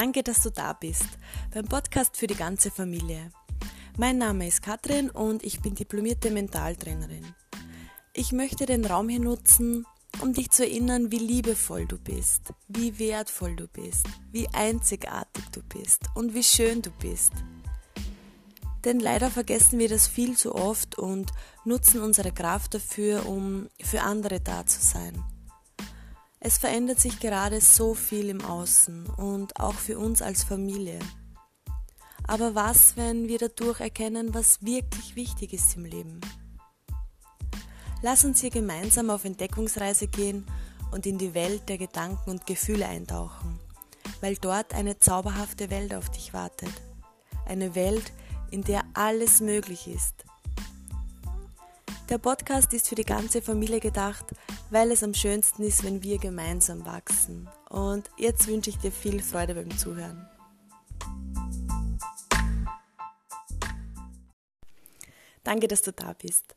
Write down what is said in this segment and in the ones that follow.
Danke, dass du da bist beim Podcast für die ganze Familie. Mein Name ist Katrin und ich bin diplomierte Mentaltrainerin. Ich möchte den Raum hier nutzen, um dich zu erinnern, wie liebevoll du bist, wie wertvoll du bist, wie einzigartig du bist und wie schön du bist. Denn leider vergessen wir das viel zu oft und nutzen unsere Kraft dafür, um für andere da zu sein. Es verändert sich gerade so viel im Außen und auch für uns als Familie. Aber was, wenn wir dadurch erkennen, was wirklich wichtig ist im Leben? Lass uns hier gemeinsam auf Entdeckungsreise gehen und in die Welt der Gedanken und Gefühle eintauchen, weil dort eine zauberhafte Welt auf dich wartet. Eine Welt, in der alles möglich ist. Der Podcast ist für die ganze Familie gedacht, weil es am schönsten ist, wenn wir gemeinsam wachsen. Und jetzt wünsche ich dir viel Freude beim Zuhören. Danke, dass du da bist.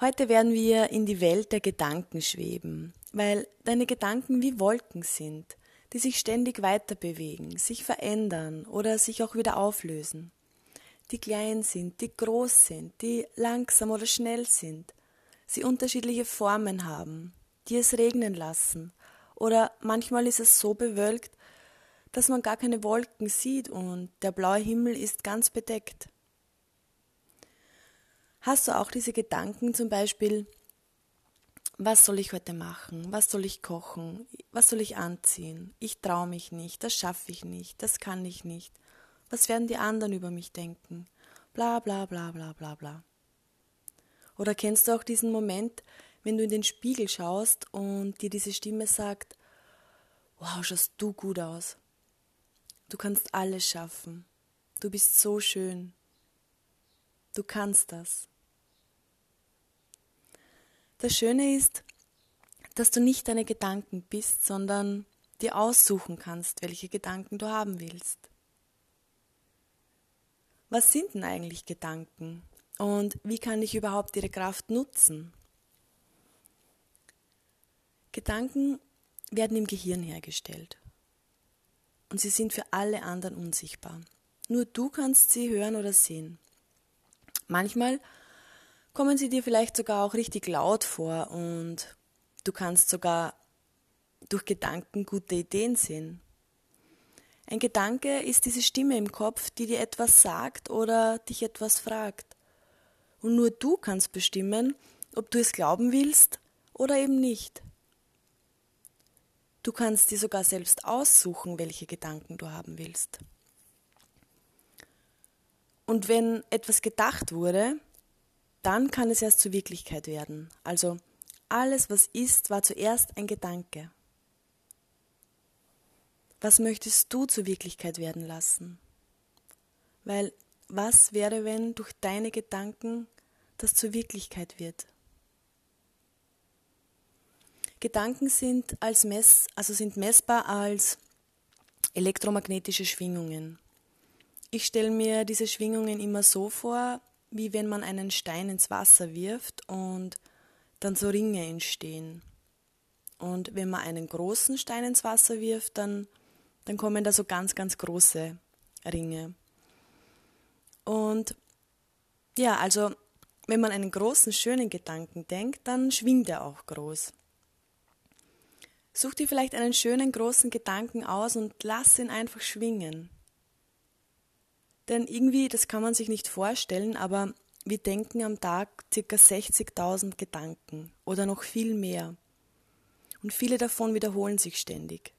Heute werden wir in die Welt der Gedanken schweben, weil deine Gedanken wie Wolken sind, die sich ständig weiter bewegen, sich verändern oder sich auch wieder auflösen. Die klein sind, die groß sind, die langsam oder schnell sind, sie unterschiedliche Formen haben, die es regnen lassen. Oder manchmal ist es so bewölkt, dass man gar keine Wolken sieht und der blaue Himmel ist ganz bedeckt. Hast du auch diese Gedanken zum Beispiel, was soll ich heute machen? Was soll ich kochen? Was soll ich anziehen? Ich traue mich nicht, das schaffe ich nicht, das kann ich nicht. Was werden die anderen über mich denken? Bla bla bla bla bla bla. Oder kennst du auch diesen Moment, wenn du in den Spiegel schaust und dir diese Stimme sagt, wow, schaust du gut aus. Du kannst alles schaffen. Du bist so schön. Du kannst das. Das Schöne ist, dass du nicht deine Gedanken bist, sondern dir aussuchen kannst, welche Gedanken du haben willst. Was sind denn eigentlich Gedanken? Und wie kann ich überhaupt ihre Kraft nutzen? Gedanken werden im Gehirn hergestellt. Und sie sind für alle anderen unsichtbar. Nur du kannst sie hören oder sehen. Manchmal kommen sie dir vielleicht sogar auch richtig laut vor und du kannst sogar durch Gedanken gute Ideen sehen. Ein Gedanke ist diese Stimme im Kopf, die dir etwas sagt oder dich etwas fragt. Und nur du kannst bestimmen, ob du es glauben willst oder eben nicht. Du kannst dir sogar selbst aussuchen, welche Gedanken du haben willst. Und wenn etwas gedacht wurde, dann kann es erst zur Wirklichkeit werden. Also alles, was ist, war zuerst ein Gedanke. Was möchtest du zur Wirklichkeit werden lassen? Weil was wäre, wenn durch deine Gedanken das zur Wirklichkeit wird? Gedanken sind, als Mess, also sind messbar als elektromagnetische Schwingungen. Ich stelle mir diese Schwingungen immer so vor, wie wenn man einen Stein ins Wasser wirft und dann so Ringe entstehen. Und wenn man einen großen Stein ins Wasser wirft, dann, dann kommen da so ganz, ganz große Ringe. Und ja, also wenn man einen großen, schönen Gedanken denkt, dann schwingt er auch groß. Such dir vielleicht einen schönen großen Gedanken aus und lass ihn einfach schwingen. Denn irgendwie, das kann man sich nicht vorstellen, aber wir denken am Tag ca. 60.000 Gedanken oder noch viel mehr. Und viele davon wiederholen sich ständig.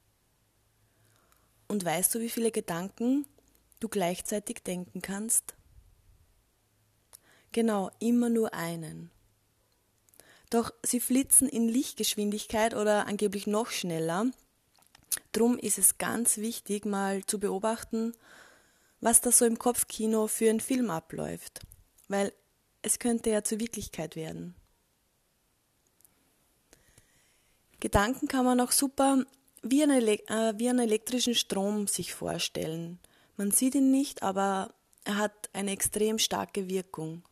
Und weißt du, wie viele Gedanken du gleichzeitig denken kannst? Genau, immer nur einen. Doch sie flitzen in Lichtgeschwindigkeit oder angeblich noch schneller. Drum ist es ganz wichtig, mal zu beobachten, was da so im Kopfkino für ein Film abläuft, weil es könnte ja zur Wirklichkeit werden. Gedanken kann man auch super wie einen, äh, wie einen elektrischen Strom sich vorstellen. Man sieht ihn nicht, aber er hat eine extrem starke Wirkung.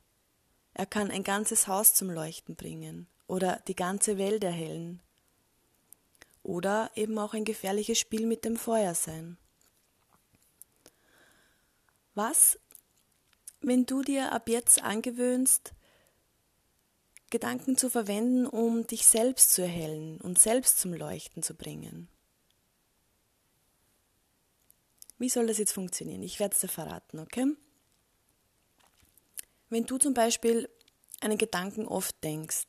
Er kann ein ganzes Haus zum Leuchten bringen oder die ganze Welt erhellen. Oder eben auch ein gefährliches Spiel mit dem Feuer sein. Was, wenn du dir ab jetzt angewöhnst, Gedanken zu verwenden, um dich selbst zu erhellen und selbst zum Leuchten zu bringen? Wie soll das jetzt funktionieren? Ich werde es dir verraten, okay? Wenn du zum Beispiel einen Gedanken oft denkst,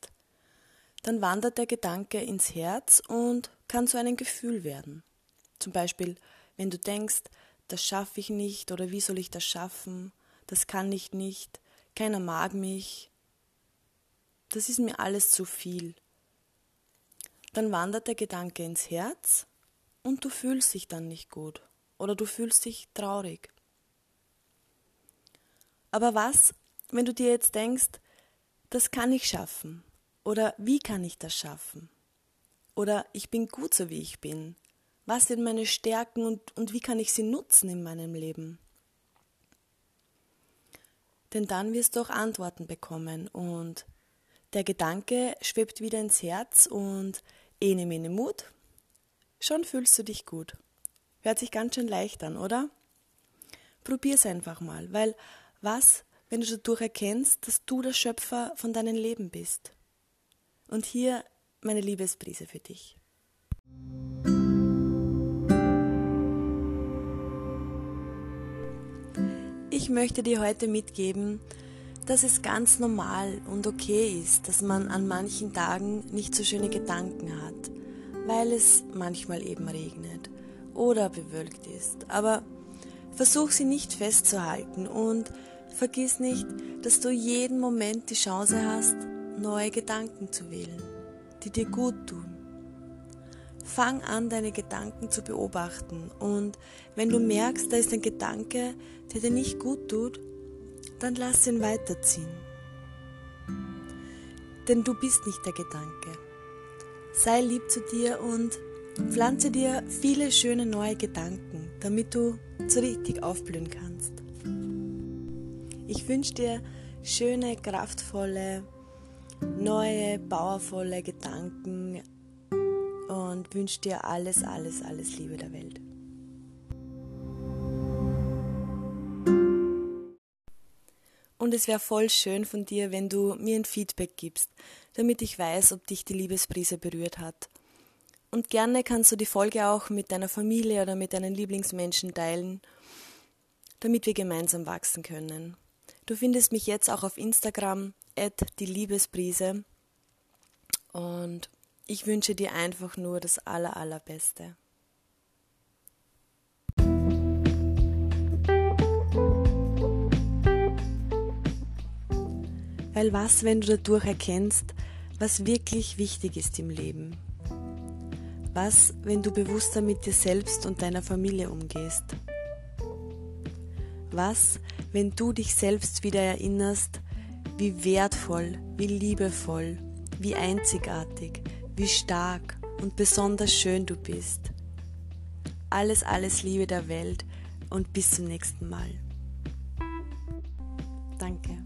dann wandert der Gedanke ins Herz und kann zu einem Gefühl werden. Zum Beispiel, wenn du denkst, das schaffe ich nicht oder wie soll ich das schaffen, das kann ich nicht, keiner mag mich, das ist mir alles zu viel. Dann wandert der Gedanke ins Herz und du fühlst dich dann nicht gut oder du fühlst dich traurig. Aber was, wenn du dir jetzt denkst, das kann ich schaffen oder wie kann ich das schaffen? Oder ich bin gut so wie ich bin. Was sind meine Stärken und, und wie kann ich sie nutzen in meinem Leben? Denn dann wirst du auch Antworten bekommen und der Gedanke schwebt wieder ins Herz und ene mene Mut, schon fühlst du dich gut. Hört sich ganz schön leicht an, oder? Probier's einfach mal, weil was, wenn du dadurch erkennst, dass du der Schöpfer von deinem Leben bist? Und hier meine Liebesprise für dich. Ich möchte dir heute mitgeben, dass es ganz normal und okay ist, dass man an manchen Tagen nicht so schöne Gedanken hat, weil es manchmal eben regnet oder bewölkt ist. Aber versuch sie nicht festzuhalten und vergiss nicht, dass du jeden Moment die Chance hast, neue Gedanken zu wählen, die dir gut tun. Fang an, deine Gedanken zu beobachten und wenn du merkst, da ist ein Gedanke, der dir nicht gut tut, dann lass ihn weiterziehen. Denn du bist nicht der Gedanke. Sei lieb zu dir und pflanze dir viele schöne neue Gedanken, damit du so richtig aufblühen kannst. Ich wünsche dir schöne, kraftvolle, neue, powervolle Gedanken und wünsche dir alles, alles, alles Liebe der Welt. Und es wäre voll schön von dir, wenn du mir ein Feedback gibst, damit ich weiß, ob dich die Liebesprise berührt hat. Und gerne kannst du die Folge auch mit deiner Familie oder mit deinen Lieblingsmenschen teilen, damit wir gemeinsam wachsen können. Du findest mich jetzt auch auf Instagram, die Liebesprise. Und ich wünsche dir einfach nur das Aller, Allerbeste. Weil was, wenn du dadurch erkennst, was wirklich wichtig ist im Leben? Was, wenn du bewusster mit dir selbst und deiner Familie umgehst? Was, wenn du dich selbst wieder erinnerst, wie wertvoll, wie liebevoll, wie einzigartig, wie stark und besonders schön du bist. Alles, alles Liebe der Welt und bis zum nächsten Mal. Danke.